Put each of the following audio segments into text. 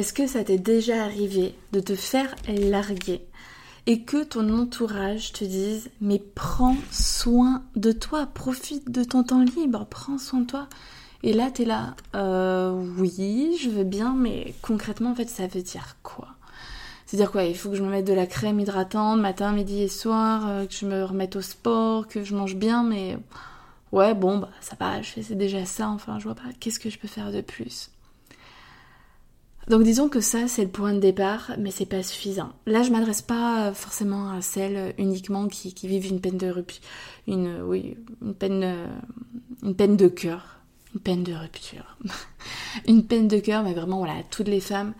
Est-ce que ça t'est déjà arrivé de te faire larguer et que ton entourage te dise mais prends soin de toi, profite de ton temps libre, prends soin de toi. Et là t'es là, euh, oui, je veux bien, mais concrètement en fait ça veut dire quoi? C'est-à-dire quoi Il faut que je me mette de la crème hydratante matin, midi et soir, euh, que je me remette au sport, que je mange bien, mais ouais bon bah ça va, je fais c'est déjà ça. Enfin je vois pas, qu'est-ce que je peux faire de plus? Donc disons que ça c'est le point de départ, mais c'est pas suffisant. Là je m'adresse pas forcément à celles uniquement qui, vivent une peine de rupture, une une peine une peine de cœur, une peine de rupture, une peine de cœur, mais vraiment voilà toutes les femmes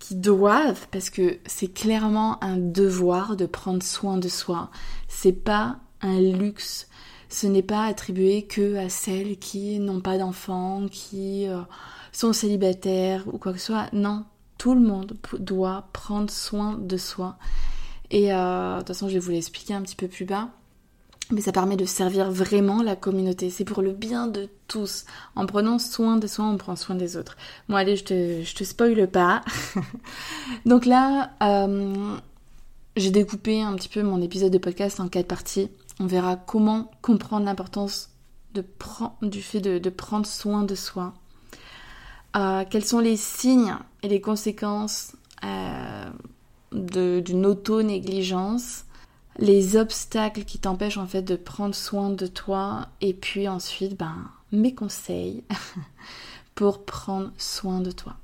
qui doivent, parce que c'est clairement un devoir de prendre soin de soi. C'est pas un luxe. Ce n'est pas attribué que à celles qui n'ont pas d'enfants, qui euh, sont célibataires ou quoi que ce soit. Non, tout le monde doit prendre soin de soi. Et euh, de toute façon, je vais vous l'expliquer un petit peu plus bas. Mais ça permet de servir vraiment la communauté. C'est pour le bien de tous. En prenant soin de soi, on prend soin des autres. Bon, allez, je te, je te spoile pas. Donc là, euh, j'ai découpé un petit peu mon épisode de podcast en quatre parties. On verra comment comprendre l'importance du fait de prendre soin de soi euh, quels sont les signes et les conséquences euh, d'une auto-négligence, les obstacles qui t'empêchent en fait de prendre soin de toi, et puis ensuite, ben, mes conseils pour prendre soin de toi.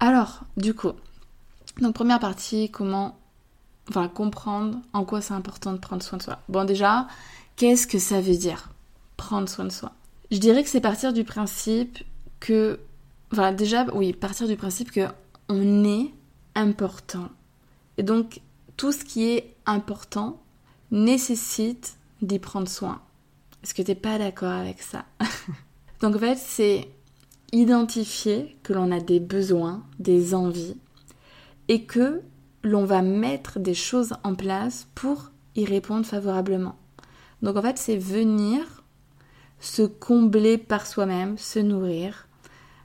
Alors, du coup, donc première partie, comment enfin, comprendre en quoi c'est important de prendre soin de soi. Bon déjà, qu'est-ce que ça veut dire prendre soin de soi? Je dirais que c'est partir du principe que Enfin, déjà, oui, partir du principe que on est important. Et donc, tout ce qui est important nécessite d'y prendre soin. Est-ce que tu n'es pas d'accord avec ça? Donc, en fait, c'est identifier que l'on a des besoins, des envies, et que l'on va mettre des choses en place pour y répondre favorablement. Donc, en fait, c'est venir se combler par soi-même, se nourrir,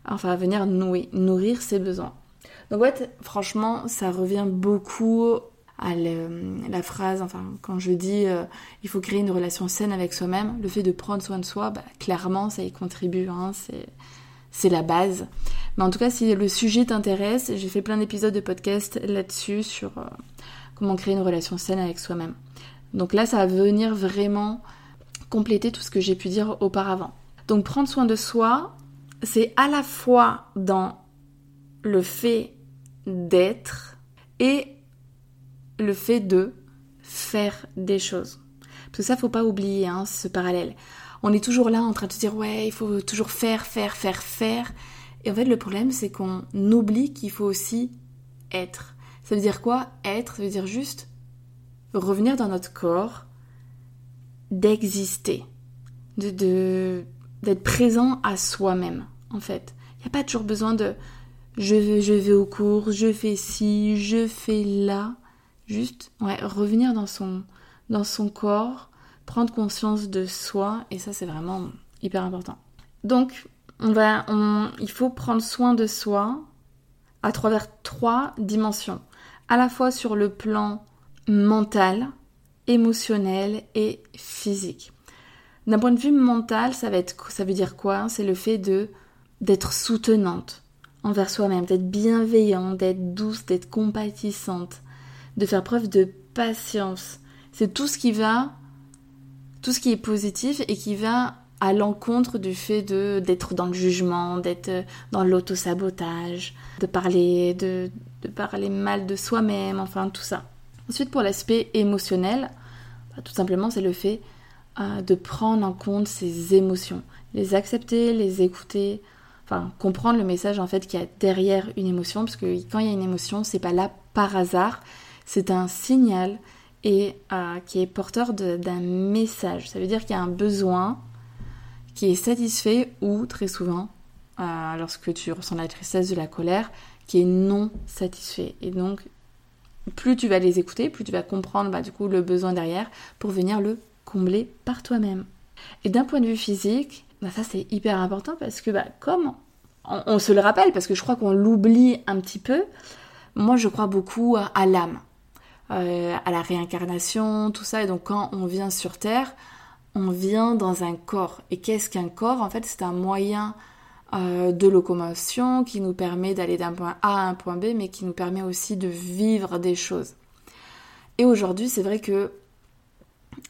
enfin venir nourrir, nourrir ses besoins. Donc ouais, franchement, ça revient beaucoup à la phrase, enfin quand je dis euh, il faut créer une relation saine avec soi-même, le fait de prendre soin de soi, bah, clairement ça y contribue, hein, c'est la base. Mais en tout cas, si le sujet t'intéresse, j'ai fait plein d'épisodes de podcast là-dessus sur euh, comment créer une relation saine avec soi-même. Donc là, ça va venir vraiment compléter tout ce que j'ai pu dire auparavant. Donc prendre soin de soi, c'est à la fois dans le fait d'être et le fait de faire des choses. Parce que ça, faut pas oublier hein, ce parallèle. On est toujours là en train de se dire ouais, il faut toujours faire, faire, faire, faire. Et en fait, le problème, c'est qu'on oublie qu'il faut aussi être. Ça veut dire quoi Être, ça veut dire juste revenir dans notre corps, d'exister, de d'être présent à soi-même en fait. Il n'y a pas toujours besoin de je vais, je vais aux cours, je fais ci, je fais là. Juste, ouais, revenir dans son, dans son corps, prendre conscience de soi, et ça c'est vraiment hyper important. Donc, on va, on, il faut prendre soin de soi à travers trois dimensions, à la fois sur le plan mental, émotionnel et physique. D'un point de vue mental, ça va être, ça veut dire quoi? C'est le fait de d'être soutenante envers soi-même, d'être bienveillante, d'être douce, d'être compatissante, de faire preuve de patience. C'est tout ce qui va, tout ce qui est positif et qui va à l'encontre du fait de d'être dans le jugement, d'être dans l'auto-sabotage, de parler de, de, parler mal de soi-même, enfin tout ça. Ensuite pour l'aspect émotionnel, bah, tout simplement c'est le fait euh, de prendre en compte ses émotions, les accepter, les écouter, comprendre le message en fait qu'il y a derrière une émotion, parce que quand il y a une émotion, c'est pas là par hasard, c'est un signal et euh, qui est porteur d'un message. Ça veut dire qu'il y a un besoin qui est satisfait ou très souvent, euh, lorsque tu ressens la tristesse de la colère, qui est non satisfait. Et donc, plus tu vas les écouter, plus tu vas comprendre bah, du coup le besoin derrière pour venir le combler par toi-même. Et d'un point de vue physique, bah, ça c'est hyper important parce que bah, comme on, se le rappelle, parce que je crois qu'on l'oublie un petit peu, moi je crois beaucoup à l'âme. Euh, à la réincarnation, tout ça. Et donc quand on vient sur Terre, on vient dans un corps. Et qu'est-ce qu'un corps? En fait, c'est un moyen euh, de locomotion qui nous permet d'aller d'un point A à un point B, mais qui nous permet aussi de vivre des choses. Et aujourd'hui, c'est vrai que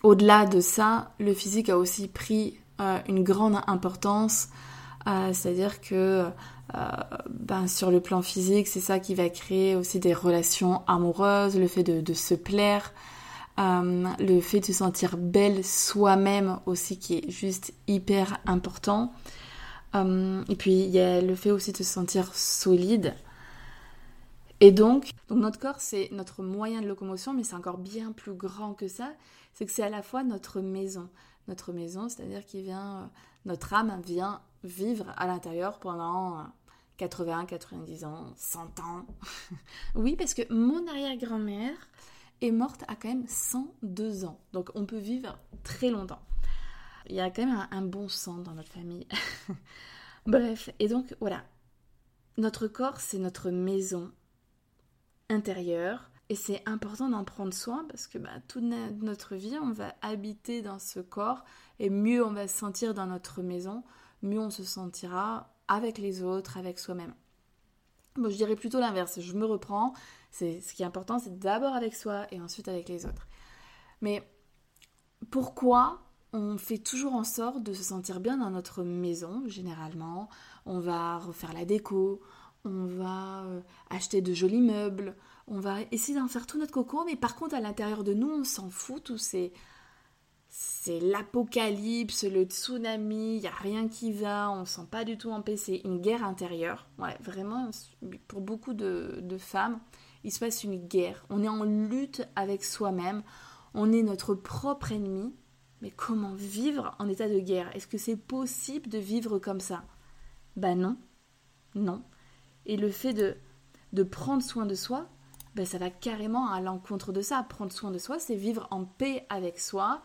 au-delà de ça, le physique a aussi pris euh, une grande importance. C'est-à-dire que euh, ben, sur le plan physique, c'est ça qui va créer aussi des relations amoureuses, le fait de, se plaire, euh, le fait de se sentir belle soi-même aussi qui est juste hyper important. Euh, et puis il y a le fait aussi de se sentir solide. Et donc, donc notre corps c'est notre moyen de locomotion, mais c'est encore bien plus grand que ça. C'est que c'est à la fois notre maison. Notre maison, c'est-à-dire qu'il vient, notre âme vient vivre à l'intérieur pendant 80, 90 ans, 100 ans. oui, parce que mon arrière-grand-mère est morte à quand même 102 ans. Donc on peut vivre très longtemps. Il y a quand même un, bon sang dans notre famille. Bref, et donc voilà. Notre corps, c'est notre maison intérieure. Et c'est important d'en prendre soin parce que bah, toute notre vie, on va habiter dans ce corps et mieux on va se sentir dans notre maison, mieux on se sentira avec les autres, avec soi-même. Bon, je dirais plutôt l'inverse. Je me reprends. C'est ce qui est important, c'est d'abord avec soi et ensuite avec les autres. Mais pourquoi on fait toujours en sorte de se sentir bien dans notre maison Généralement, on va refaire la déco, on va euh, acheter de jolis meubles, on va essayer d'en faire tout notre coco, mais par contre à l'intérieur de nous, on s'en fout, tous ces c'est l'apocalypse, le tsunami, il n'y a rien qui va, on ne sent pas du tout en paix, c'est une guerre intérieure. Ouais, vraiment, pour beaucoup de, de, femmes, il se passe une guerre. On est en lutte avec soi-même, on est notre propre ennemi. Mais comment vivre en état de guerre? Est-ce que c'est possible de vivre comme ça? Ben non, non. Et le fait de, de prendre soin de soi, ben ça va carrément à l'encontre de ça. Prendre soin de soi, c'est vivre en paix avec soi,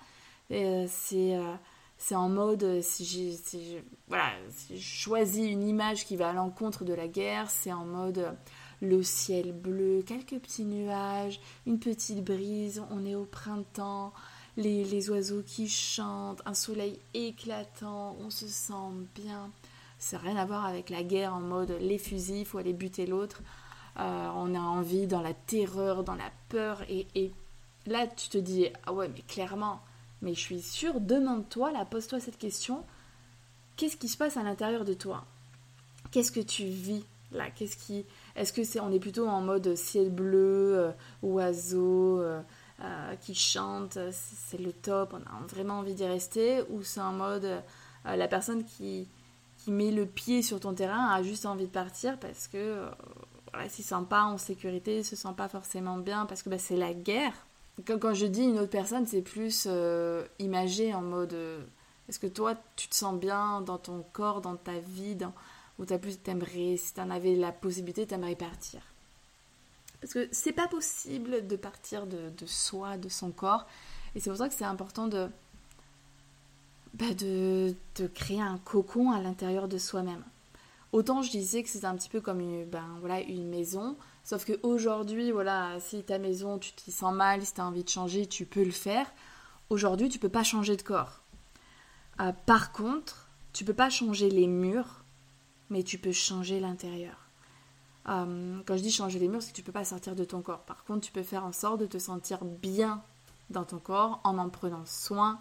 c'est euh, c'est en mode euh, si j'ai voilà, si je choisis une image qui va à l'encontre de la guerre, c'est en mode le ciel bleu, quelques petits nuages, une petite brise, on est au printemps, les, les oiseaux qui chantent, un soleil éclatant, on se sent bien. Ça n'a rien à voir avec la guerre en mode les fusils, il faut aller buter l'autre. on a envie dans la terreur, dans la peur. Et, et, là, tu te dis, ah ouais, mais clairement, mais je suis sûre, demande-toi, là, pose-toi cette question. Qu'est-ce qui se passe à l'intérieur de toi? Qu'est-ce que tu vis là? Qu'est-ce qui Est-ce que c'est on est plutôt en mode ciel bleu, euh, oiseau euh, euh, qui chante, c'est le top, on a vraiment envie d'y rester ou c'est en mode la personne qui qui met le pied sur ton terrain a juste envie de partir parce que voilà, s'il sent pas en sécurité, il se sent pas forcément bien parce que bah, c'est la guerre quand, je dis une autre personne, c'est plus euh, imagé en mode euh, est-ce que toi, tu te sens bien dans ton corps, dans ta vie, dans, où as plus t'aimerais, si tu en avais la possibilité, t'aimerais partir? Parce que c'est pas possible de partir de, soi, de son corps. Et c'est pour ça que c'est important de, bah de, de créer un cocon à l'intérieur de soi-même. Autant je disais que c'est un petit peu comme une, ben, maison, sauf qu'aujourd'hui, voilà, si ta maison, tu t'y sens mal, si tu as envie de changer, tu peux le faire. Aujourd'hui, tu peux pas changer de corps. Euh, par contre, tu peux pas changer les murs, mais tu peux changer l'intérieur. Euh, quand je dis changer les murs, c'est que tu peux pas sortir de ton corps. Par contre, tu peux faire en sorte de te sentir bien dans ton corps en en prenant soin,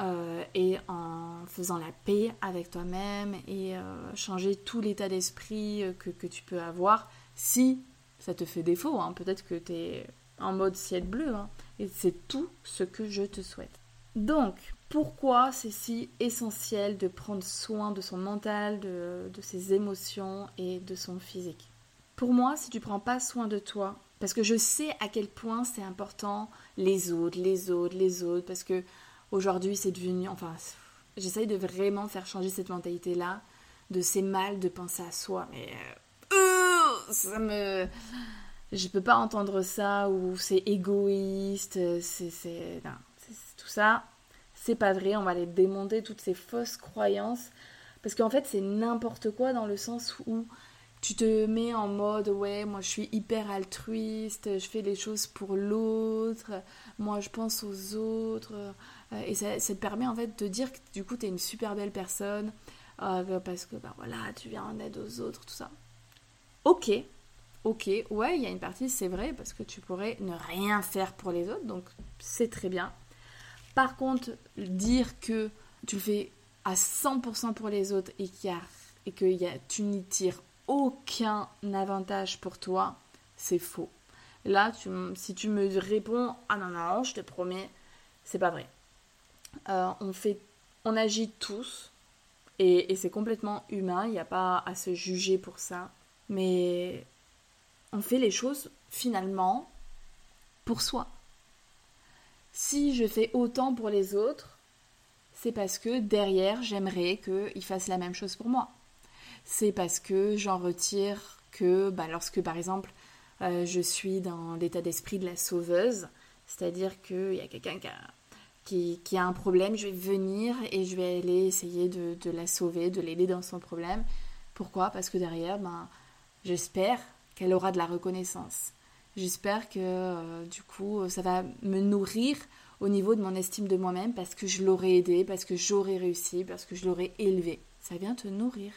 euh, et en faisant la paix avec toi-même et changer tout l'état d'esprit que, tu peux avoir si ça te fait défaut. Hein. Peut-être que tu es en mode ciel bleu hein. et c'est tout ce que je te souhaite. Donc, pourquoi c'est si essentiel de prendre soin de son mental, de, ses émotions et de son physique? Pour moi, si tu prends pas soin de toi, parce que je sais à quel point c'est important les autres, les autres, les autres, parce que aujourd'hui c'est devenu, enfin, j'essaye de vraiment faire changer cette mentalité-là, de c'est mal de penser à soi, mais euh, ça me, je peux pas entendre ça ou c'est égoïste, c'est, tout ça, c'est pas vrai. On va aller démonter toutes ces fausses croyances. Parce qu'en fait c'est n'importe quoi dans le sens où tu te mets en mode ouais moi je suis hyper altruiste je fais les choses pour l'autre moi je pense aux autres. Euh, et ça, te permet en fait de dire que du coup tu es une super belle personne euh, parce que bah voilà tu viens en aide aux autres tout ça ok ok ouais il y a une partie c'est vrai parce que tu pourrais ne rien faire pour les autres donc c'est très bien par contre dire que tu le fais à 100% pour les autres et, qu'il y a, et que tu n'y tires aucun avantage pour toi, c'est faux. Là, si tu me réponds ah non non, je te promets, c'est pas vrai. Euh, on fait, on agit tous et c'est complètement humain. Il n'y a pas à se juger pour ça, mais on fait les choses finalement pour soi. Si je fais autant pour les autres, c'est parce que derrière, j'aimerais qu'ils fassent la même chose pour moi c'est parce que j'en retire que bah, lorsque par exemple euh, je suis dans l'état d'esprit de la sauveuse, c'est-à-dire qu'il y a quelqu'un qui a, un problème, je vais venir et je vais aller essayer de, la sauver, de l'aider dans son problème. Pourquoi? Parce que derrière, ben, j'espère qu'elle aura de la reconnaissance. J'espère que euh, du coup, ça va me nourrir au niveau de mon estime de moi-même parce que je l'aurais aidé, parce que j'aurais réussi, parce que je l'aurais élevé. Ça vient te nourrir.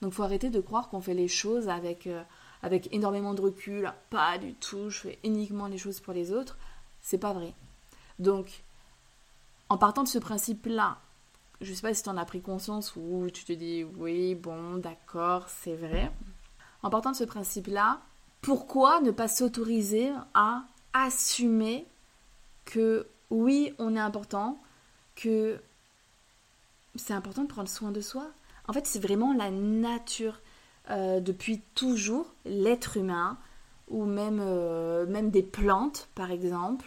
Donc faut arrêter de croire qu'on fait les choses avec, euh, avec énormément de recul. Pas du tout, je fais uniquement les choses pour les autres. C'est pas vrai. Donc, en partant de ce principe-là, je sais pas si tu en as pris conscience ou tu te dis oui, bon, d'accord, c'est vrai. En partant de ce principe-là, pourquoi ne pas s'autoriser à assumer que oui, on est important, que c'est important de prendre soin de soi, en fait, c'est vraiment la nature. Euh, depuis toujours, l'être humain, ou euh, même des plantes, par exemple,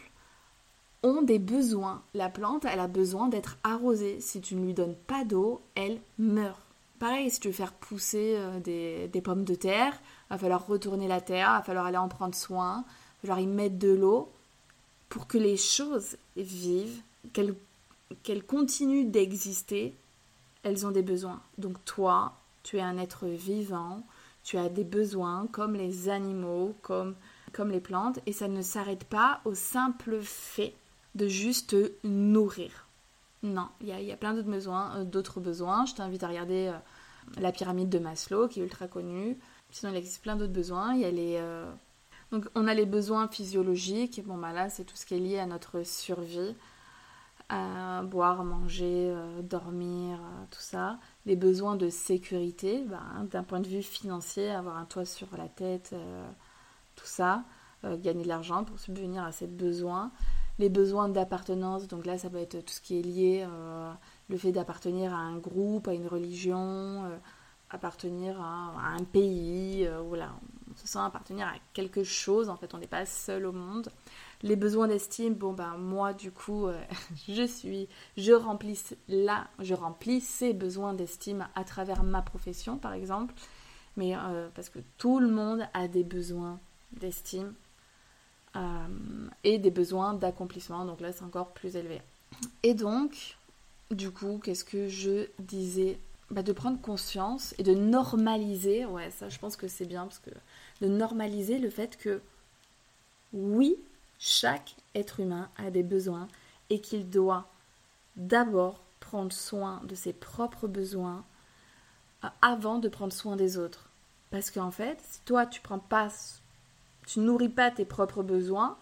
ont des besoins. La plante, elle a besoin d'être arrosée. Si tu ne lui donnes pas d'eau, elle meurt. Pareil, si tu veux faire pousser euh, des, pommes de terre, il va falloir retourner la terre, il va falloir aller en prendre soin, il va falloir y mettre de l'eau pour que les choses vivent, qu'elles continuent d'exister elles ont des besoins. Donc toi, tu es un être vivant, tu as des besoins comme les animaux, comme, comme les plantes, et ça ne s'arrête pas au simple fait de juste nourrir. Non, il y, a, plein d'autres besoins, euh, d'autres besoins. Je t'invite à regarder euh, la pyramide de Maslow, qui est ultra connue. Sinon, il existe plein d'autres besoins. Il y a les, euh, Donc, on a les besoins physiologiques. Bon, bah là, c'est tout ce qui est lié à notre survie boire, manger, euh, dormir, euh, tout ça. Les besoins de sécurité, bah, hein, d'un point de vue financier, avoir un toit sur la tête, tout ça. gagner de l'argent pour subvenir à ces besoins. Les besoins d'appartenance, donc là ça peut être tout ce qui est lié, le fait d'appartenir à un groupe, à une religion, appartenir à, un pays, voilà, on se sent appartenir à quelque chose, en fait on n'est pas seul au monde. Les besoins d'estime, bon ben moi du coup, euh, je suis, je remplis là, je remplis ces besoins d'estime à travers ma profession par exemple, mais euh, parce que tout le monde a des besoins d'estime euh, et des besoins d'accomplissement, donc là c'est encore plus élevé. Et donc, du coup, qu'est-ce que je disais bah, De prendre conscience et de normaliser, ouais ça je pense que c'est bien parce que de normaliser le fait que oui, chaque être humain a des besoins et qu'il doit d'abord prendre soin de ses propres besoins euh, avant de prendre soin des autres. Parce qu'en fait, si toi tu prends pas, tu nourris pas tes propres besoins,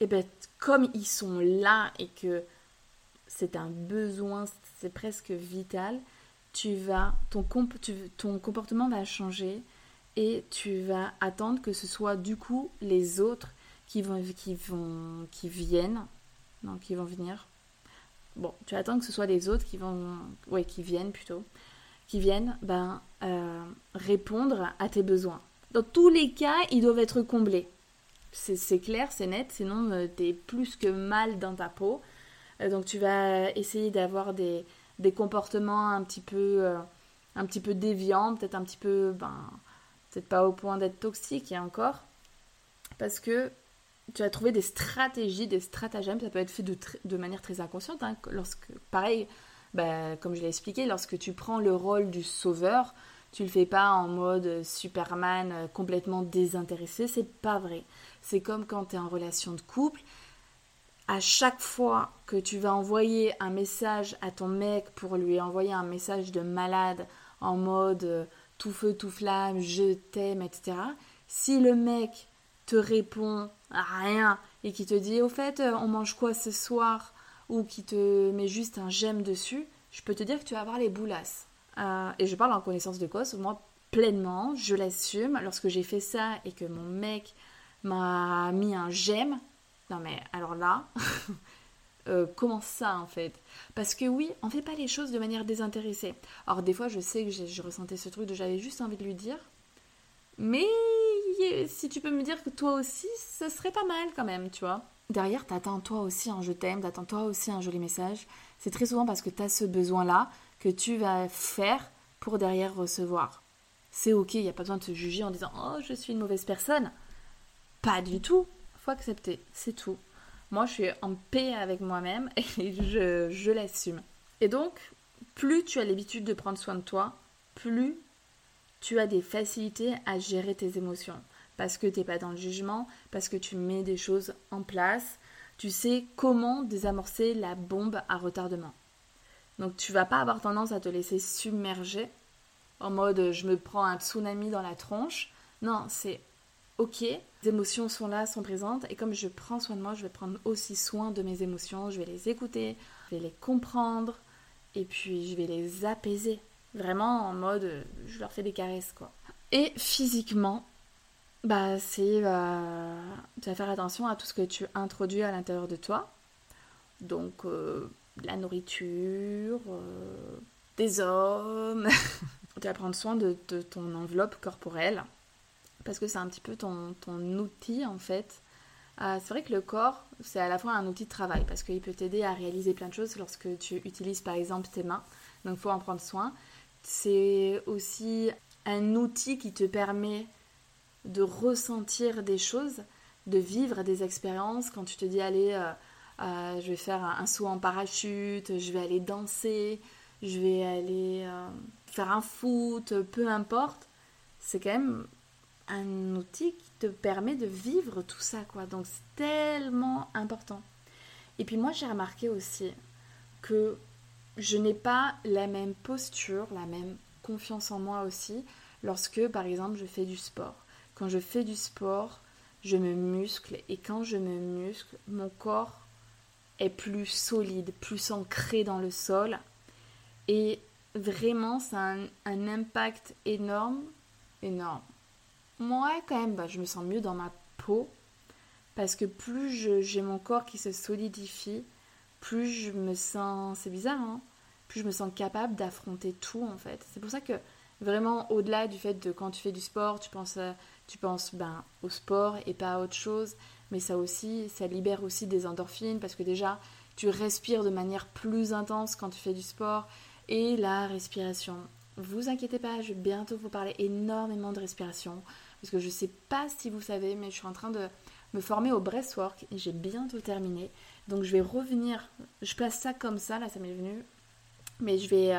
et eh bien comme ils sont là et que c'est un besoin, c'est presque vital, tu vas, ton, ton comportement va changer et tu vas attendre que ce soit du coup les autres qui vont, qui vont, qui viennent donc ils vont venir. Bon, tu attends que ce soit les autres qui vont, ouais, qui viennent plutôt, qui viennent, ben, euh, répondre à tes besoins. Dans tous les cas, ils doivent être comblés. C'est clair, c'est net, sinon euh, tu es plus que mal dans ta peau. Euh, donc tu vas essayer d'avoir des, des, comportements un petit peu, un petit peu déviants, peut-être un petit peu, ben, peut-être pas au point d'être toxique et encore, parce que tu vas trouver des stratégies, des stratagèmes, ça peut être fait de, de manière très inconsciente. Hein, lorsque, pareil, bah, comme je l'ai expliqué, lorsque tu prends le rôle du sauveur, tu le fais pas en mode Superman euh, complètement désintéressé, c'est pas vrai. C'est comme quand tu es en relation de couple, à chaque fois que tu vas envoyer un message à ton mec pour lui envoyer un message de malade en mode euh, tout feu, tout flamme, je t'aime, etc. Si le mec te répond rien et qui te dit au fait euh, on mange quoi ce soir ou qui te met juste un j'aime dessus, je peux te dire que tu vas avoir les boulasses. Euh, et je parle en connaissance de cause, moi pleinement, je l'assume. Lorsque j'ai fait ça et que mon mec m'a mis un j'aime, non mais alors là, euh, comment ça en fait? Parce que oui, on fait pas les choses de manière désintéressée. Alors des fois, je sais que je ressentais ce truc de j'avais juste envie de lui dire, mais si tu peux me dire que toi aussi, ce serait pas mal quand même, tu vois. Derrière, t'attends toi aussi un je t'aime, t'attends toi aussi un joli message. C'est très souvent parce que t'as ce besoin-là que tu vas faire pour derrière recevoir. C'est ok, il n'y a pas besoin de te juger en disant Oh, je suis une mauvaise personne. Pas du tout. Accepter, c'est tout. Moi, je suis en paix avec moi-même et je, je l'assume. Et donc, plus tu as l'habitude de prendre soin de toi, plus tu as des facilités à gérer tes émotions parce que tu n'es pas dans le jugement, parce que tu mets des choses en place, tu sais comment désamorcer la bombe à retardement. Donc tu vas pas avoir tendance à te laisser submerger en mode je me prends un tsunami dans la tronche. Non, c'est ok, les émotions sont là, sont présentes, et comme je prends soin de moi, je vais prendre aussi soin de mes émotions, je vais les écouter, je vais les comprendre, et puis je vais les apaiser. Vraiment en mode je leur fais des caresses quoi. Et physiquement, bah, c'est. Euh, tu vas faire attention à tout ce que tu introduis à l'intérieur de toi. Donc, euh, la nourriture, euh, des hommes. tu vas prendre soin de, ton enveloppe corporelle. Parce que c'est un petit peu ton, ton outil, en fait. c'est vrai que le corps, c'est à la fois un outil de travail. Parce qu'il peut t'aider à réaliser plein de choses lorsque tu utilises, par exemple, tes mains. Donc, il faut en prendre soin. C'est aussi un outil qui te permet de ressentir des choses, de vivre des expériences. Quand tu te dis, allez, euh, euh, je vais faire un, saut en parachute, je vais aller danser, je vais aller euh, faire un foot, peu importe, c'est quand même un outil qui te permet de vivre tout ça, quoi. Donc c'est tellement important. Et puis moi j'ai remarqué aussi que je n'ai pas la même posture, la même confiance en moi aussi lorsque par exemple je fais du sport. Quand je fais du sport, je me muscle et quand je me muscle, mon corps est plus solide, plus ancré dans le sol. Et vraiment, ça a un, impact énorme, énorme. Moi, quand même, bah, je me sens mieux dans ma peau parce que plus j'ai mon corps qui se solidifie, plus je me sens, c'est bizarre, hein, plus je me sens capable d'affronter tout en fait. C'est pour ça que vraiment au-delà du fait de quand tu fais du sport, tu penses tu penses ben, au sport et pas à autre chose, mais ça aussi, ça libère aussi des endorphines parce que déjà, tu respires de manière plus intense quand tu fais du sport et la respiration. Vous inquiétez pas, je vais bientôt vous parler énormément de respiration parce que je sais pas si vous savez, mais je suis en train de me former au breathwork et j'ai bientôt terminé. Donc je vais revenir, je place ça comme ça, là ça m'est venu, mais je vais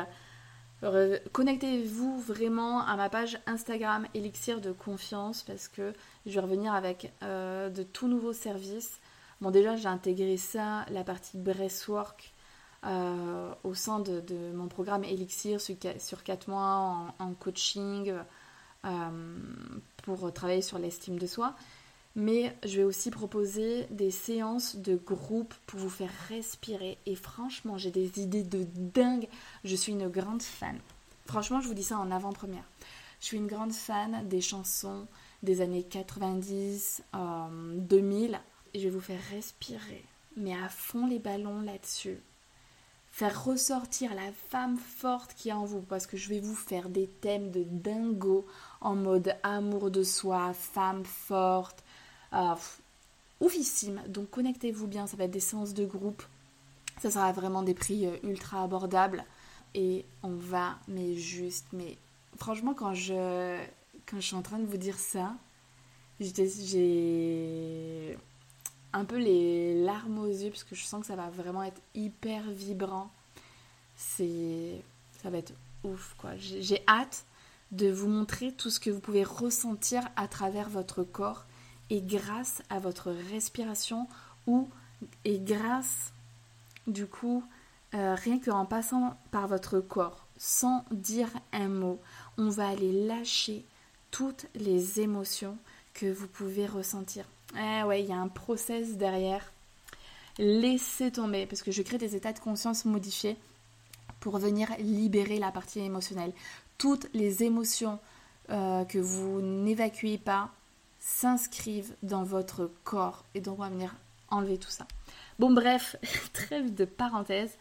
euh, Connectez-vous vraiment à ma page Instagram Elixir de confiance parce que je vais revenir avec euh, de tout nouveaux services. Bon déjà j'ai intégré ça, la partie breathwork euh, au sein de, mon programme Elixir sur, sur 4 mois en, coaching pour travailler sur l'estime de soi. Mais je vais aussi proposer des séances de groupe pour vous faire respirer. Et franchement, j'ai des idées de dingue. Je suis une grande fan. Franchement, je vous dis ça en avant-première. Je suis une grande fan des chansons des années 90, 2000. Euh, et je vais vous faire respirer. mais à fond les ballons là-dessus. Faire ressortir la femme forte qui est en vous, parce que je vais vous faire des thèmes de dingo en mode amour de soi, femme forte, euh, oufissime. Donc connectez-vous bien, ça va être des séances de groupe, ça sera vraiment des prix euh, ultra abordables. Et on va, mais juste, mais franchement quand je, quand je suis en train de vous dire ça, j'ai un peu les larmes aux yeux parce que je sens que ça va vraiment être hyper vibrant. C'est ça va être ouf quoi. J'ai hâte de vous montrer tout ce que vous pouvez ressentir à travers votre corps et grâce à votre respiration ou et grâce du coup euh, rien qu'en passant par votre corps sans dire un mot, on va aller lâcher toutes les émotions que vous pouvez ressentir. Eh ouais, il y a un process derrière. Laissez tomber, parce que je crée des états de conscience modifiés pour venir libérer la partie émotionnelle. Toutes les émotions euh, que vous n'évacuez pas s'inscrivent dans votre corps et donc on va venir enlever tout ça. Bon bref, très vite de parenthèse.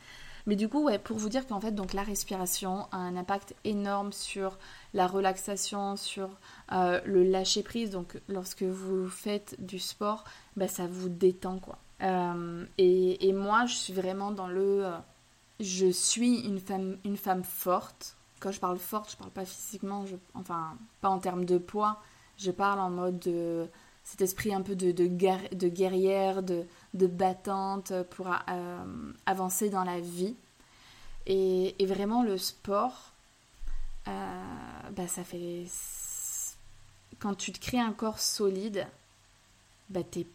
Mais du coup, ouais, pour vous dire qu'en fait, donc la respiration a un impact énorme sur la relaxation, sur euh, le lâcher prise. Donc, lorsque vous faites du sport, bah, ça vous détend, quoi. Euh, et, moi, je suis vraiment dans le. Euh, je suis une femme, une femme forte. Quand je parle forte, je parle pas physiquement, enfin, pas en termes de poids. Je parle en mode de cet esprit un peu de, de, de guerrière, de, de battante pour euh, avancer dans la vie. Et, vraiment, le sport, euh, bah, ça fait. Quand tu te crées un corps solide, bah, t'es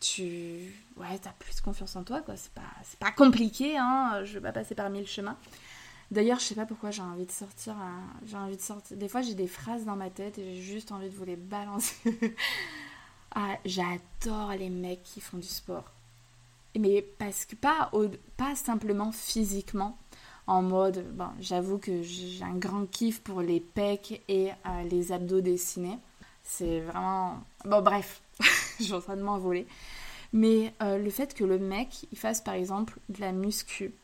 tu ouais, as plus confiance en toi, quoi. C'est pas, pas compliqué, hein. Je vais pas passer par mille chemins. D'ailleurs, je sais pas pourquoi j'ai envie de sortir. Euh, j'ai envie de sortir. Des fois, j'ai des phrases dans ma tête et j'ai juste envie de vous les balancer. ah, j'adore les mecs qui font du sport. Mais parce que pas, pas simplement physiquement, en mode, j'avoue que j'ai un grand kiff pour les pecs et euh, les abdos dessinés. C'est vraiment. Bon, bref, je suis en train de m'envoler. Mais euh, le fait que le mec, il fasse par exemple de la muscu,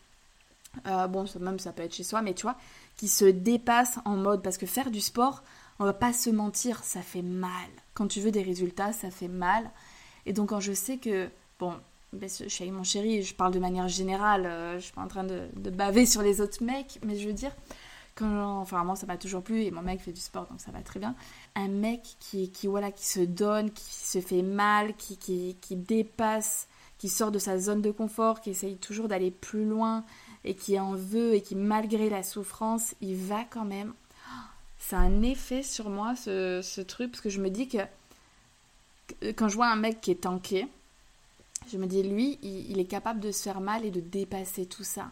euh, bon, même ça peut être chez soi, mais tu vois, qui se dépasse en mode. Parce que faire du sport, on va pas se mentir, ça fait mal. Quand tu veux des résultats, ça fait mal. Et donc, quand je sais que. Bon, je suis avec mon chéri, je parle de manière générale, euh, je suis pas en train de, baver sur les autres mecs, mais je veux dire, quand, enfin, moi ça m'a toujours plu et mon mec fait du sport donc ça va très bien. Un mec qui, qui, voilà, qui se donne, qui se fait mal, qui, qui, qui dépasse, qui sort de sa zone de confort, qui essaye toujours d'aller plus loin, et qui en veut et qui malgré la souffrance, il va quand même. Ça a un effet sur moi ce, ce truc parce que je me dis que quand je vois un mec qui est tanké, je me dis lui, il, est capable de se faire mal et de dépasser tout ça.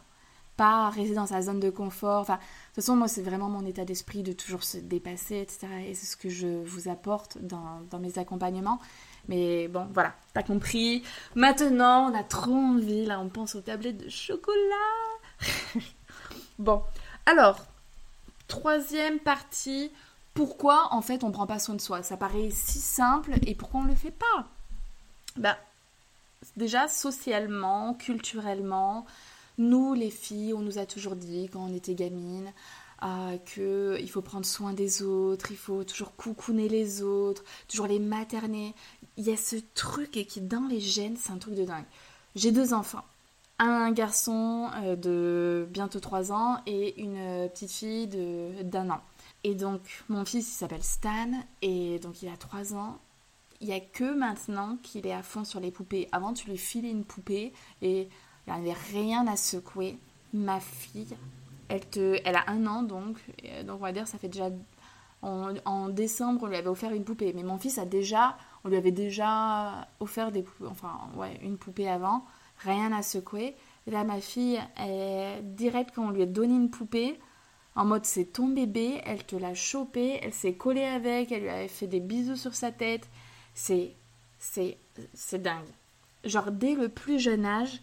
Pas rester dans sa zone de confort. Enfin, de toute façon, moi, c'est vraiment mon état d'esprit de toujours se dépasser, etc. Et c'est ce que je vous apporte dans, dans mes accompagnements. Mais bon, voilà, t'as compris. Maintenant, on a trop envie, là, on pense aux tablettes de chocolat. bon, alors, troisième partie, pourquoi en fait on prend pas soin de soi? Ça paraît si simple et pourquoi on le fait pas? Bah, déjà socialement, culturellement, nous les filles, on nous a toujours dit quand on était gamine euh, qu'il faut prendre soin des autres, il faut toujours coucouner les autres, toujours les materner. Il y a ce truc et qui dans les gènes, c'est un truc de dingue. J'ai deux enfants un garçon euh, de bientôt 3 ans et une petite fille d'un an. Et donc mon fils il s'appelle Stan et donc il a 3 ans. Il n'y a que maintenant qu'il est à fond sur les poupées. Avant tu lui filais une poupée et il n'y avait rien à secouer. Ma fille, elle, te, elle a un an donc, donc on va dire ça fait déjà... En, en décembre on lui avait offert une poupée. Mais mon fils a déjà... On lui avait déjà offert des poupées, enfin ouais, une poupée avant rien à secouer. Là, ma fille, est direct quand on lui a donné une poupée, en mode c'est ton bébé, elle te l'a chopé, elle s'est collée avec, elle lui avait fait des bisous sur sa tête. C'est, c'est, c'est dingue. Genre dès le plus jeune âge,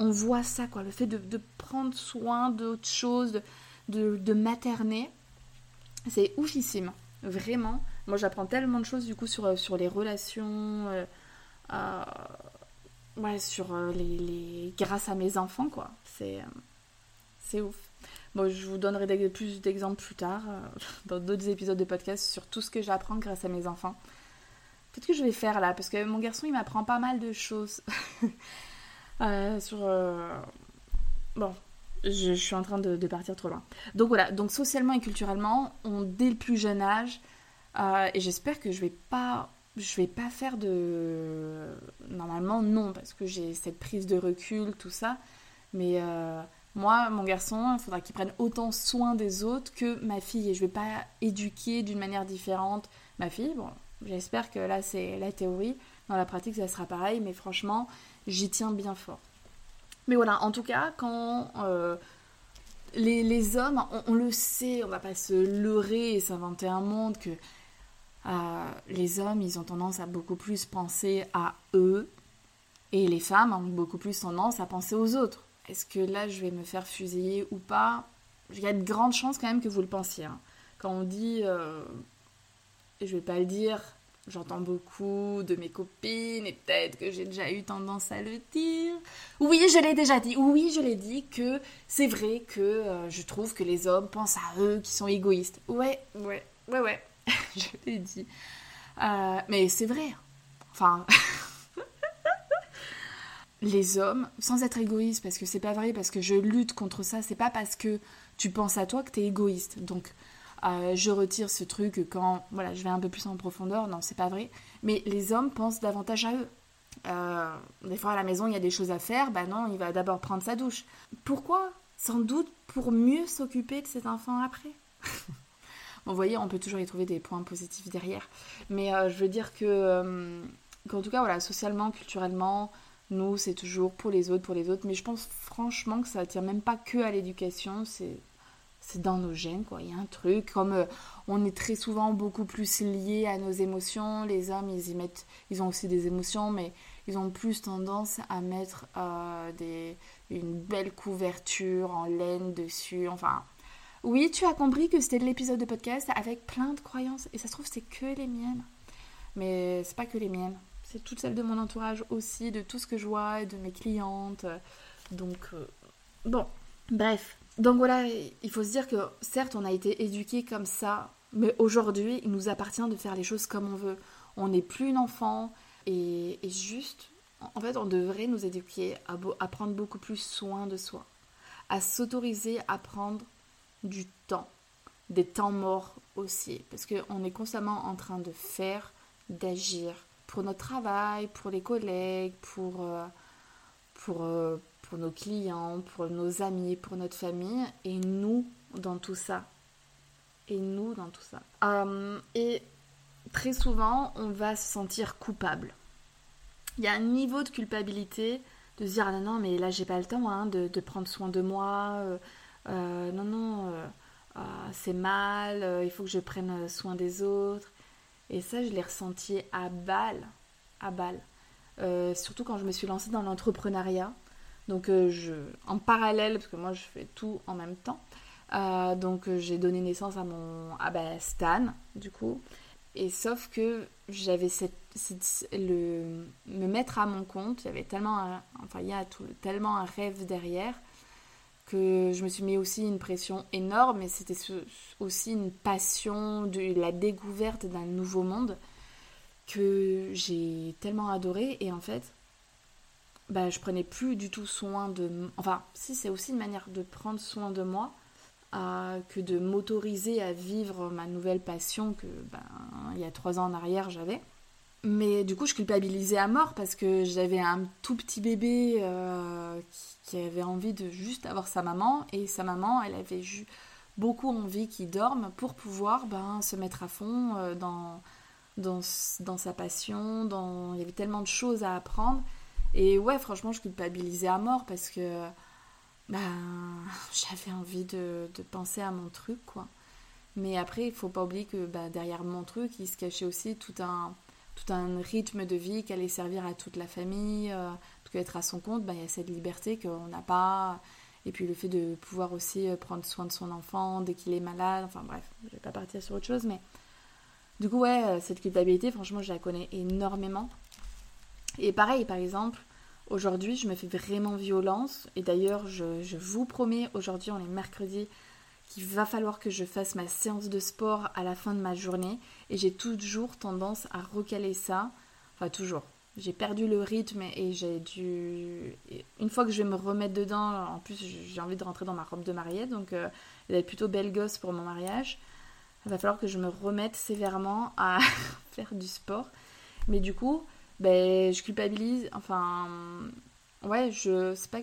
on voit ça quoi, le fait de, prendre soin d'autre chose, de, de, materner, c'est oufissime, vraiment. Moi j'apprends tellement de choses du coup sur, sur les relations. Euh, ouais, sur euh, les, grâce à mes enfants, quoi. C'est, c'est ouf. Bon, je vous donnerai plus d'exemples plus tard, dans d'autres épisodes de podcast, sur tout ce que j'apprends grâce à mes enfants. Peut-être que je vais faire là, parce que mon garçon, il m'apprend pas mal de choses. sur... Bon, je, suis en train de, partir trop loin. Donc voilà, donc socialement et culturellement, on, dès le plus jeune âge, euh, et j'espère que je vais pas je vais pas faire de normalement non parce que j'ai cette prise de recul tout ça. Mais euh, moi mon garçon il faudra qu'il prenne autant soin des autres que ma fille. Et je vais pas éduquer d'une manière différente ma fille. Bon j'espère que là c'est la théorie. Dans la pratique ça sera pareil. Mais franchement j'y tiens bien fort. Mais voilà, en tout cas, quand euh, les, hommes, on, le sait, on va pas se leurrer et s'inventer un monde que euh, les hommes, ils ont tendance à beaucoup plus penser à eux et les femmes ont beaucoup plus tendance à penser aux autres. Est-ce que là, je vais me faire fusiller ou pas? Il y a de grandes chances quand même que vous le pensiez. Hein. Quand on dit, euh, je vais pas le dire, J'entends beaucoup de mes copines et peut-être que j'ai déjà eu tendance à le dire. Oui, je l'ai déjà dit. Oui, je l'ai dit que c'est vrai que euh, je trouve que les hommes pensent à eux qui sont égoïstes. Ouais, ouais, ouais, ouais. je l'ai dit. Euh, mais c'est vrai. Enfin. les hommes, sans être égoïste, parce que c'est pas vrai, parce que je lutte contre ça, c'est pas parce que tu penses à toi que t'es égoïste. Donc, euh, je retire ce truc quand voilà, je vais un peu plus en profondeur. Non, c'est pas vrai. Mais les hommes pensent davantage à eux. Euh, des fois à la maison il y a des choses à faire, bah non, il va d'abord prendre sa douche. Pourquoi? Sans doute pour mieux s'occuper de ses enfants après. vous on peut toujours y trouver des points positifs derrière. Mais euh, je veux dire que, qu'en tout cas, voilà, socialement, culturellement, nous, c'est toujours pour les autres, pour les autres. Mais je pense franchement que ça ne tient même pas que à l'éducation, c'est dans nos gènes, quoi. Il y a un truc, comme euh, on est très souvent beaucoup plus lié à nos émotions, les hommes, ils y mettent, ils ont aussi des émotions, mais ils ont plus tendance à mettre euh, des, une belle couverture en laine dessus, enfin... Oui, tu as compris que c'était l'épisode de podcast avec plein de croyances, et ça se trouve, c'est que les miennes. Mais c'est pas que les miennes, c'est toutes celles de mon entourage aussi, de tout ce que je vois, de mes clientes. Donc, euh, bon, bref, donc voilà, il faut se dire que certes, on a été éduqués comme ça, mais aujourd'hui, il nous appartient de faire les choses comme on veut. On n'est plus une enfant et, juste, en fait, on devrait nous éduquer à, prendre beaucoup plus soin de soi, à s'autoriser à prendre du temps, des temps morts aussi, parce qu'on est constamment en train de faire, d'agir pour notre travail, pour les collègues, pour, euh, pour, euh, pour nos clients, pour nos amis, pour notre famille, et nous dans tout ça. Et nous dans tout ça. Euh, et très souvent, on va se sentir coupable. Il y a un niveau de culpabilité de se dire ah non non mais là j'ai pas le temps hein, de, prendre soin de moi euh, non non ah, c'est mal il faut que je prenne soin des autres. Et ça je l'ai ressenti à balle à balle. Surtout quand je me suis lancée dans l'entrepreneuriat. Donc euh, je, en parallèle, parce que moi je fais tout en même temps, euh, donc euh, j'ai donné naissance à mon à bah, Stan du coup. Et sauf que j'avais cette, le me mettre à mon compte, il y avait tellement enfin il y a tellement un rêve derrière que je me suis mis aussi une pression énorme et c'était aussi une passion de la découverte d'un nouveau monde que j'ai tellement adoré et en fait bah, je prenais plus du tout soin de... Enfin, si, c'est aussi une manière de prendre soin de moi que de m'autoriser à vivre ma nouvelle passion que, ben, il y a trois ans en arrière, j'avais. Mais du coup, je culpabilisais à mort parce que j'avais un tout petit bébé euh, qui, avait envie de juste avoir sa maman et sa maman, elle avait beaucoup envie qu'il dorme pour pouvoir ben, se mettre à fond euh, dans, dans, dans, sa passion. Dans... Il y avait tellement de choses à apprendre et ouais, franchement, je culpabilisais à mort parce que ben, j'avais envie de, penser à mon truc, quoi. Mais après, il faut pas oublier que ben, derrière mon truc, il se cachait aussi tout un, tout un rythme de vie qui allait servir à toute la famille. Euh, parce qu'être à son compte, ben, il y a cette liberté qu'on n'a pas. Et puis le fait de pouvoir aussi euh, prendre soin de son enfant dès qu'il est malade. Enfin bref, je vais pas partir sur autre chose. Mais du coup, ouais, euh, cette culpabilité, franchement, je la connais énormément. Et pareil, par exemple, Aujourd'hui, je me fais vraiment violence. Et d'ailleurs, je vous promets, aujourd'hui, on est mercredi, qu'il va falloir que je fasse ma séance de sport à la fin de ma journée. Et j'ai toujours tendance à recaler ça. Enfin, toujours. J'ai perdu le rythme et j'ai dû. Une fois que je vais me remettre dedans, en plus, j'ai envie de rentrer dans ma robe de mariée. Donc, euh, elle est plutôt belle gosse pour mon mariage. Il va falloir que je me remette sévèrement à faire du sport. Mais du coup, ben, je culpabilise. Enfin, ouais, je sais pas.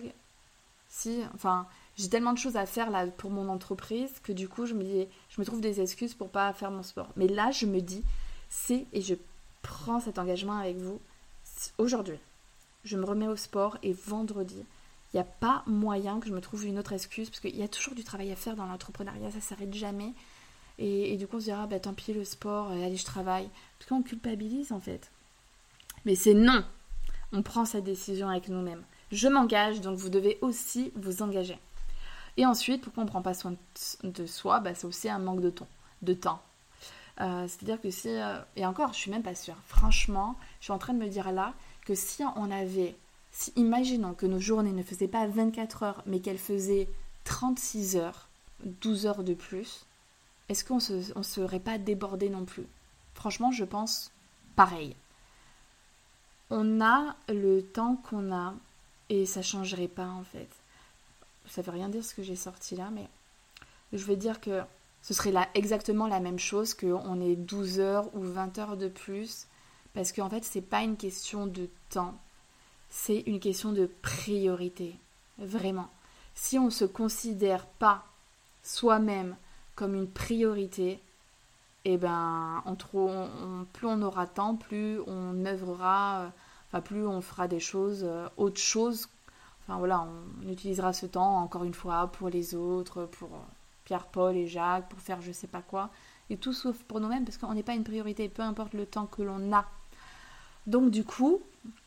Si, enfin, j'ai tellement de choses à faire là pour mon entreprise que du coup, je me dis, je me trouve des excuses pour pas faire mon sport. Mais là, je me dis, c'est et je prends cet engagement avec vous aujourd'hui. Je me remets au sport et vendredi, il n'y a pas moyen que je me trouve une autre excuse parce qu'il y a toujours du travail à faire dans l'entrepreneuriat, ça s'arrête jamais. Et, du coup, on se dira, bah, tant pis le sport, euh, allez, je travaille. Parce qu'on culpabilise en fait. Mais c'est non. On prend cette décision avec nous-mêmes. Je m'engage, donc vous devez aussi vous engager. Et ensuite, pourquoi on ne prend pas soin de soi bah, C'est aussi un manque de temps. Euh, c'est-à-dire que si... Euh, et encore, je suis même pas sûre. Franchement, je suis en train de me dire là que si on avait... Si, imaginons que nos journées ne faisaient pas 24 heures, mais qu'elles faisaient 36 heures, 12 heures de plus, est-ce qu'on ne serait pas débordé non plus? Franchement, je pense pareil on a le temps qu'on a et ça changerait pas en fait. Ça veut rien dire ce que j'ai sorti là, mais je veux dire que ce serait là exactement la même chose qu'on ait 12 heures ou 20 heures de plus, parce qu'en fait c'est pas une question de temps, c'est une question de priorité, vraiment. Si on ne se considère pas soi-même comme une priorité, et ben, plus on aura temps, plus on œuvrera, euh, enfin, plus on fera des choses, euh, autre chose. Enfin voilà, on utilisera ce temps encore une fois pour les autres, pour euh, Pierre, Paul et Jacques, pour faire je sais pas quoi, et tout sauf pour nous-mêmes parce qu'on n'est pas une priorité, peu importe le temps que l'on a. Donc du coup,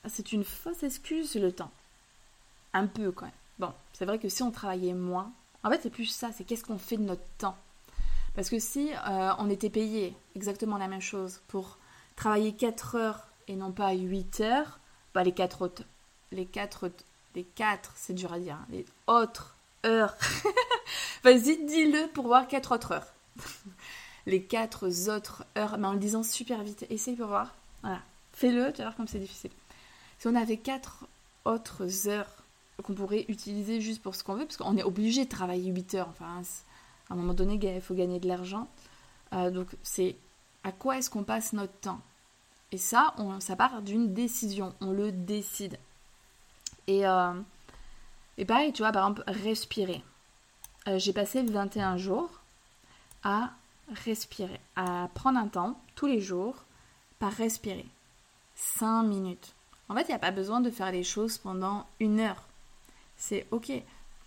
c'est une fausse excuse le temps. Un peu quand même. Bon, c'est vrai que si on travaillait moins, en fait c'est plus ça, c'est qu'est-ce qu'on fait de notre temps? Parce que si euh, on était payé exactement la même chose pour travailler 4 heures et non pas 8 heures, bah les 4 autres, les 4, les 4, c'est dur à dire, hein, les autres heures. Vas-y, dis-le pour voir 4 autres heures. les 4 autres heures, mais en le disant super vite. Essaye pour voir. Voilà. Fais-le, tu vas voir comme c'est difficile. Si on avait 4 autres heures qu'on pourrait utiliser juste pour ce qu'on veut, parce qu'on est obligé de travailler 8 heures, enfin, à un moment donné, il faut gagner de l'argent. Euh, donc, c'est à quoi est-ce qu'on passe notre temps? Et ça, on, ça part d'une décision. On le décide. Et, euh, et pareil, tu vois, par exemple, respirer. Euh, j'ai passé 21 jours à respirer, à prendre un temps tous les jours par respirer. 5 minutes. En fait, il n'y a pas besoin de faire les choses pendant une heure. C'est ok.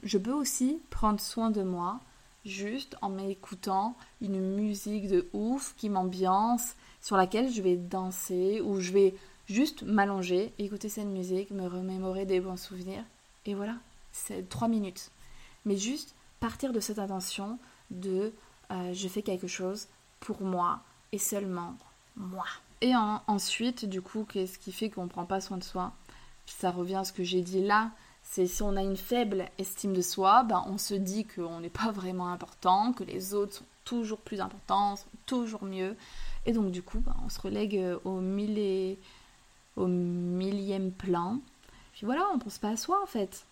Je peux aussi prendre soin de moi juste en m'écoutant une musique de ouf qui m'ambiance, sur laquelle je vais danser ou je vais juste m'allonger, écouter cette musique, me remémorer des bons souvenirs. Et voilà, c'est trois minutes. Mais juste partir de cette intention de euh, je fais quelque chose pour moi et seulement moi. Et ensuite, du coup, qu'est-ce qui fait qu'on ne prend pas soin de soi? Ça revient à ce que j'ai dit là, c'est si on a une faible estime de soi, ben on se dit qu'on n'est pas vraiment important, que les autres sont toujours plus importants, sont toujours mieux. Et donc du coup, ben, on se relègue euh, au, au millième plan. Puis voilà, on pense pas à soi en fait.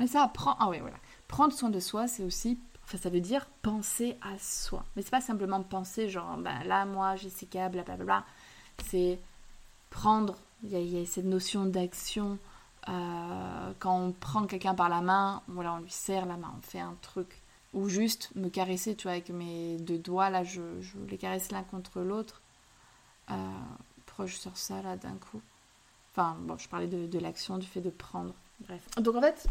Et ça, prend... ah oui, voilà. prendre soin de soi, c'est aussi, enfin, ça veut dire penser à soi. Mais c'est pas simplement penser genre, ben là, moi, Jessica, blablabla. C'est prendre, il y, a cette notion d'action euh, quand on prend quelqu'un par la main, voilà, on lui serre la main, on fait un truc. Ou juste me caresser, tu vois, avec mes deux doigts, là, je, les caresse l'un contre l'autre. Euh, sors ça, là, d'un coup Enfin, bon, je parlais de, l'action, du fait de prendre. Bref. Donc, en fait,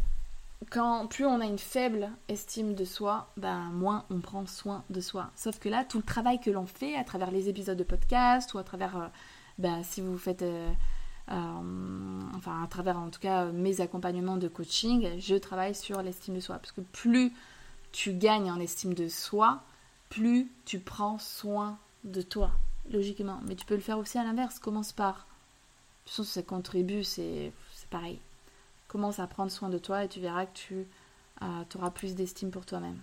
quand plus on a une faible estime de soi, ben moins on prend soin de soi. Sauf que là, tout le travail que l'on fait à travers les épisodes de podcast ou à travers, euh, ben, si vous faites euh, enfin à travers en tout cas mes accompagnements de coaching, je travaille sur l'estime de soi. Parce que plus tu gagnes en estime de soi, plus tu prends soin de toi, logiquement. Mais tu peux le faire aussi à l'inverse. Commence par. De toute façon, ça contribue, c'est pareil. commence à prendre soin de toi et tu verras que tu auras plus d'estime pour toi-même.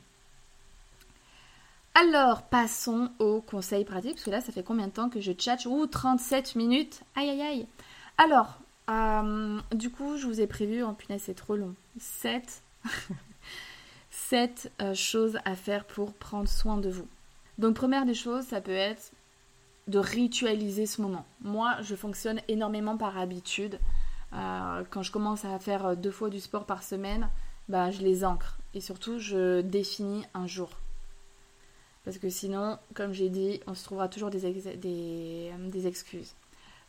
Alors, passons aux conseils pratiques, parce que là, ça fait combien de temps que je tchatche? Ouh, 37 minutes Aïe, aïe, aïe Alors, euh, du coup, je vous ai prévu, en oh, punaise, c'est trop long, 7, 7 euh, choses à faire pour prendre soin de vous. Donc, première des choses, ça peut être de ritualiser ce moment. Moi, je fonctionne énormément par habitude. Euh, quand je commence à faire deux fois du sport par semaine, bah, je les ancre. Et surtout, je définis un jour. Parce que sinon, comme j'ai dit, on se trouvera toujours des, excuses.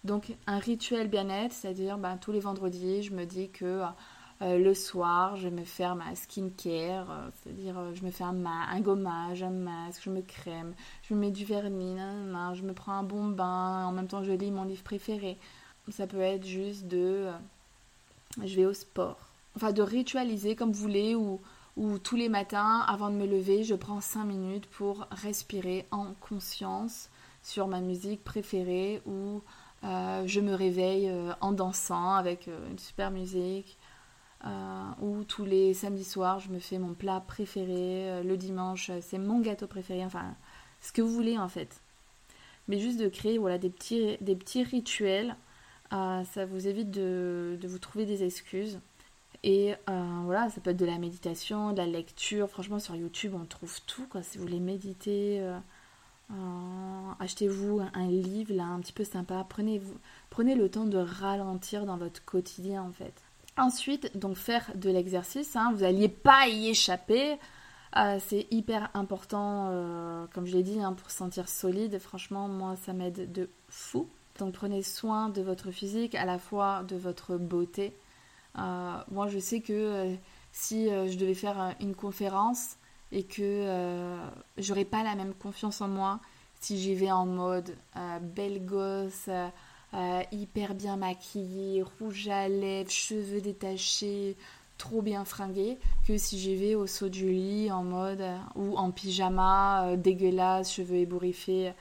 Donc un rituel bien-être, c'est-à-dire bah, tous les vendredis, je me dis que euh, le soir, je vais me faire ma skincare, euh, c'est-à-dire euh, je me fais un, un, gommage, un masque, je me crème, je me mets du vernis, je me prends un bon bain, en même temps je lis mon livre préféré. Ça peut être juste de... je vais au sport. Enfin, de ritualiser comme vous voulez ou où tous les matins, avant de me lever, je prends 5 minutes pour respirer en conscience sur ma musique préférée ou je me réveille en dansant avec une super musique. Ou tous les samedis soirs, je me fais mon plat préféré. le dimanche, c'est mon gâteau préféré. Enfin, ce que vous voulez en fait. Mais juste de créer voilà, des, petits, des petits rituels, ça vous évite de, de vous trouver des excuses. Et euh, voilà, ça peut être de la méditation, de la lecture. Franchement, sur YouTube, on trouve tout. Si vous voulez méditer, euh, euh, achetez-vous un livre là, un petit peu sympa. Prenez, prenez le temps de ralentir dans votre quotidien en fait. Ensuite, donc faire de l'exercice. Hein. vous n'alliez pas y échapper. c'est hyper important, comme je l'ai dit, hein, pour se sentir solide. Franchement, moi, ça m'aide de fou. Donc prenez soin de votre physique, à la fois de votre beauté. Euh, moi, je sais que euh, si euh, je devais faire une conférence et que j'aurais pas la même confiance en moi si j'y vais en mode belle gosse, hyper bien maquillée, rouge à lèvres, cheveux détachés, trop bien fringuée, que si j'y vais au saut du lit en mode ou en pyjama, dégueulasse, cheveux ébouriffés.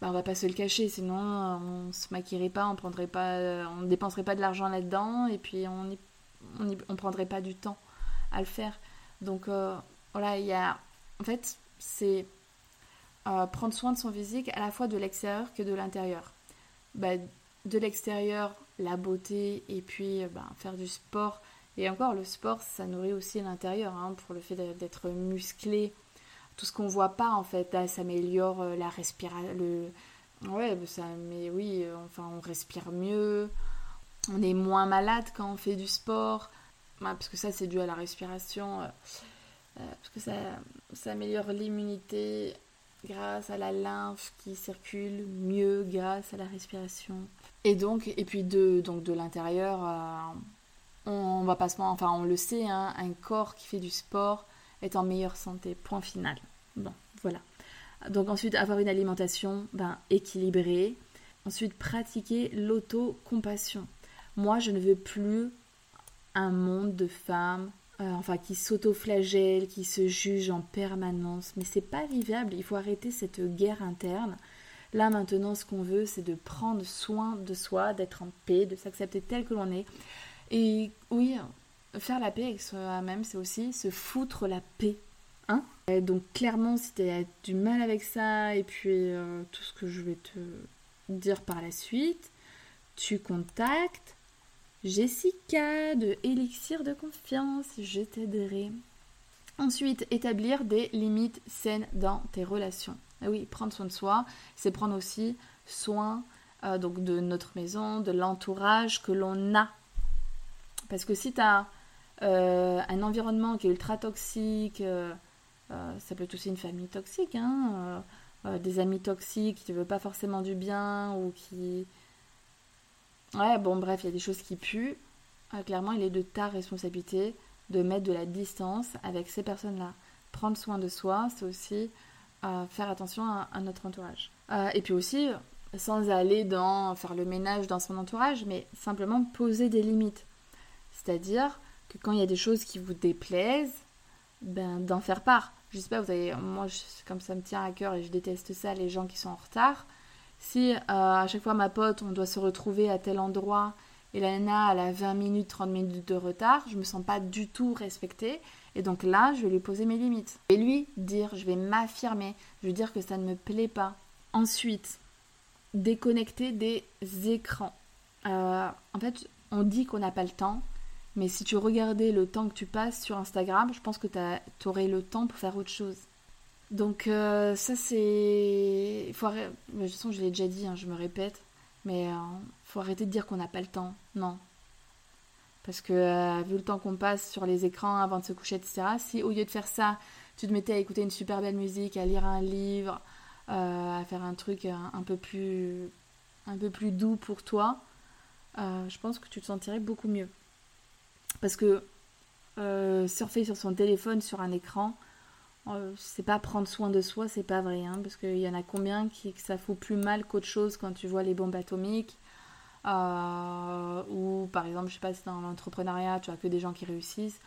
Bah, on va pas se le cacher, sinon on se maquillerait pas, on prendrait pas, on dépenserait pas de l'argent là-dedans et puis on on, on prendrait pas du temps à le faire. Donc euh, voilà, il y a, en fait, c'est euh, prendre soin de son physique à la fois de l'extérieur que de l'intérieur. Bah, de l'extérieur, la beauté et puis bah, faire du sport. Et encore, le sport, ça nourrit aussi l'intérieur hein, pour le fait d'être musclé tout ce qu'on voit pas en fait. ça améliore euh, la respiration. Ouais, ça, mais oui, euh, enfin, on respire mieux, on est moins malade quand on fait du sport, parce que ça, c'est dû à la respiration, euh, parce que ça, ça améliore l'immunité grâce à la lymphe qui circule mieux grâce à la respiration. Et donc, et puis de, donc de l'intérieur, on, va pas se enfin, on le sait, hein, un corps qui fait du sport est en meilleure santé. Point final. Bon, voilà. Donc ensuite, avoir une alimentation ben, équilibrée. Ensuite, pratiquer l'autocompassion. Moi, je ne veux plus un monde de femmes euh, enfin qui s'auto-flagellent, qui se jugent en permanence. Mais c'est pas vivable. Il faut arrêter cette guerre interne. Là maintenant, ce qu'on veut, c'est de prendre soin de soi, d'être en paix, de s'accepter tel que l'on est. Et oui, faire la paix avec soi-même, c'est aussi se foutre la paix Hein donc clairement, si tu as du mal avec ça, et puis euh, tout ce que je vais te dire par la suite, tu contactes Jessica de Elixir de confiance, je t'aiderai. Ensuite, établir des limites saines dans tes relations. Ah oui, prendre soin de soi, c'est prendre aussi soin euh, donc de notre maison, de l'entourage que l'on a. Parce que si tu as euh, un environnement qui est ultra toxique, euh, ça peut être aussi une famille toxique, hein, des amis toxiques qui ne veulent pas forcément du bien ou qui. Ouais, bon, bref, il y a des choses qui puent. clairement, il est de ta responsabilité de mettre de la distance avec ces personnes-là. Prendre soin de soi, c'est aussi faire attention à, notre entourage. et puis aussi, sans aller dans faire le ménage dans son entourage, mais simplement poser des limites. C'est-à-dire que quand il y a des choses qui vous déplaisent, ben, d'en faire part je sais pas, vous avez, moi, comme ça me tient à cœur et je déteste ça, les gens qui sont en retard. Si euh, à chaque fois ma pote, on doit se retrouver à tel endroit et la nana elle a 20 minutes, 30 minutes de retard, je me sens pas du tout respectée et donc là je vais lui poser mes limites. Et lui dire, je vais m'affirmer, je vais dire que ça ne me plaît pas. Ensuite, déconnecter des écrans. Euh, en fait, on dit qu'on n'a pas le temps, mais si tu regardais le temps que tu passes sur Instagram, je pense que tu aurais le temps pour faire autre chose. Donc euh, ça c'est... De toute façon, je l'ai déjà dit, hein, je me répète, mais il euh, faut arrêter de dire qu'on n'a pas le temps. Non. Parce que euh, vu le temps qu'on passe sur les écrans avant de se coucher, etc., si au lieu de faire ça, tu te mettais à écouter une super belle musique, à lire un livre, à faire un truc un, peu plus, un peu plus doux pour toi, je pense que tu te sentirais beaucoup mieux. Parce que surfer sur son téléphone, sur un écran, c'est pas prendre soin de soi, c'est pas vrai, hein, parce qu'il y en a combien qui que ça fout plus mal qu'autre chose quand tu vois les bombes atomiques, euh, ou par exemple, je sais pas si dans l'entrepreneuriat tu as que des gens qui réussissent,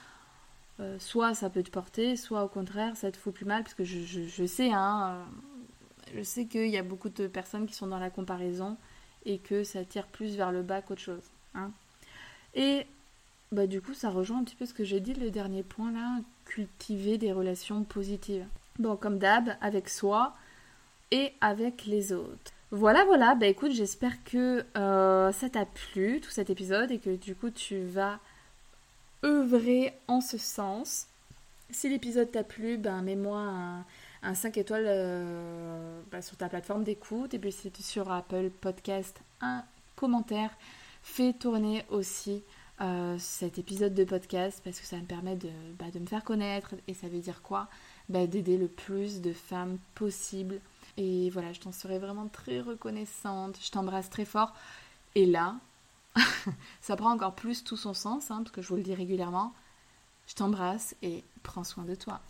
euh, soit ça peut te porter, soit au contraire ça te fout plus mal, parce que je, sais, hein, je sais qu'il y a beaucoup de personnes qui sont dans la comparaison et que ça tire plus vers le bas qu'autre chose. Hein. Et bah, du coup, ça rejoint un petit peu ce que j'ai dit, le dernier point là, cultiver des relations positives. Bon, comme d'hab, avec soi et avec les autres. Voilà, voilà, bah écoute, j'espère que euh, ça t'a plu, tout cet épisode, et que du coup tu vas œuvrer en ce sens. Si l'épisode t'a plu, ben mets-moi un, 5 étoiles euh, bah, sur ta plateforme d'écoute, et puis si tu es sur Apple Podcast, un commentaire. Fais tourner aussi euh, cet épisode de podcast parce que ça me permet de, bah, me faire connaître et ça veut dire quoi? Bah, D'aider le plus de femmes possible. Et voilà, je t'en serais vraiment très reconnaissante. Je t'embrasse très fort. Et là, ça prend encore plus tout son sens, hein, parce que je vous le dis régulièrement. Je t'embrasse et prends soin de toi.